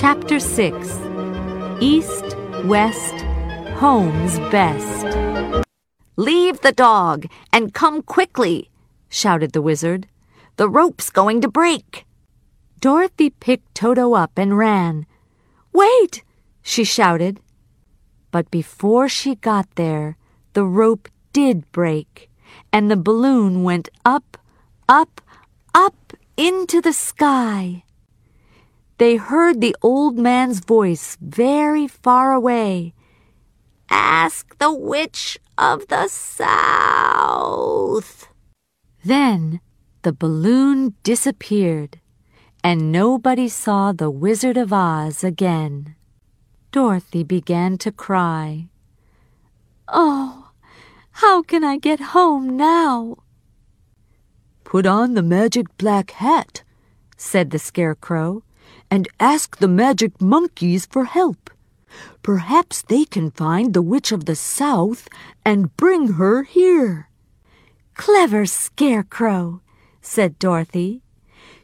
Chapter 6 East, West, Home's Best. Leave the dog and come quickly, shouted the wizard. The rope's going to break. Dorothy picked Toto up and ran. Wait, she shouted. But before she got there, the rope did break, and the balloon went up, up, up into the sky. They heard the old man's voice very far away. Ask the witch of the south. Then the balloon disappeared, and nobody saw the Wizard of Oz again. Dorothy began to cry. Oh, how can I get home now? Put on the magic black hat, said the Scarecrow, and ask the magic monkeys for help. Perhaps they can find the Witch of the South and bring her here. Clever Scarecrow, said Dorothy.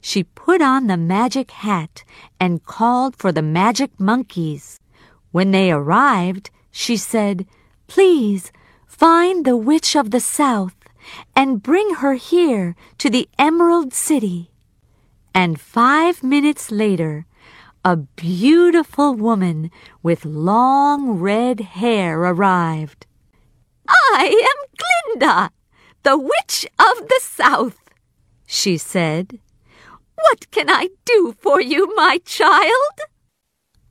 She put on the magic hat and called for the magic monkeys. When they arrived, she said, Please find the Witch of the South and bring her here to the Emerald City. And five minutes later, a beautiful woman with long red hair arrived. I am Glinda, the Witch of the South, she said. What can I do for you, my child?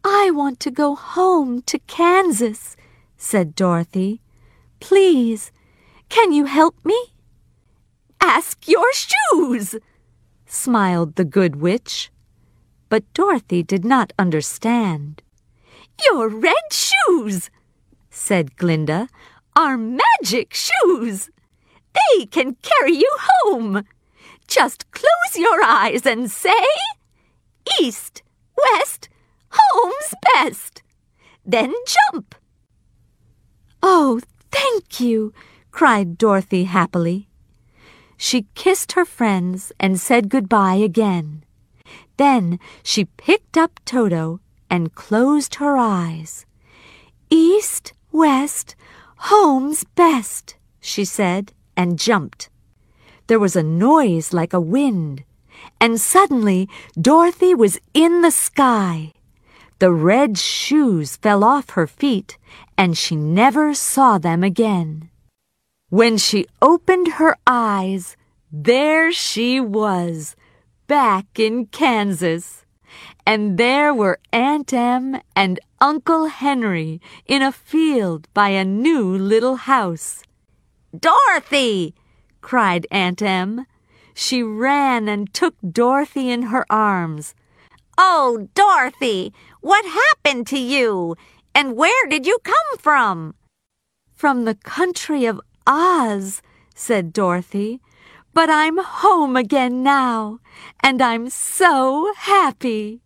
I want to go home to Kansas, said Dorothy. Please, can you help me? Ask your shoes, smiled the good witch. But Dorothy did not understand. Your red shoes, said Glinda, are magic shoes. They can carry you home. Just close your eyes and say, East, West, Home's best. Then jump. Oh, thank you, cried Dorothy happily. She kissed her friends and said goodbye again. Then she picked up Toto and closed her eyes. East, west, home's best, she said, and jumped. There was a noise like a wind, and suddenly Dorothy was in the sky. The red shoes fell off her feet, and she never saw them again. When she opened her eyes, there she was, back in Kansas. And there were Aunt Em and Uncle Henry in a field by a new little house. Dorothy! cried Aunt Em. She ran and took Dorothy in her arms. Oh, Dorothy, what happened to you? And where did you come from? From the country of Oz, said Dorothy. But I'm home again now, and I'm so happy.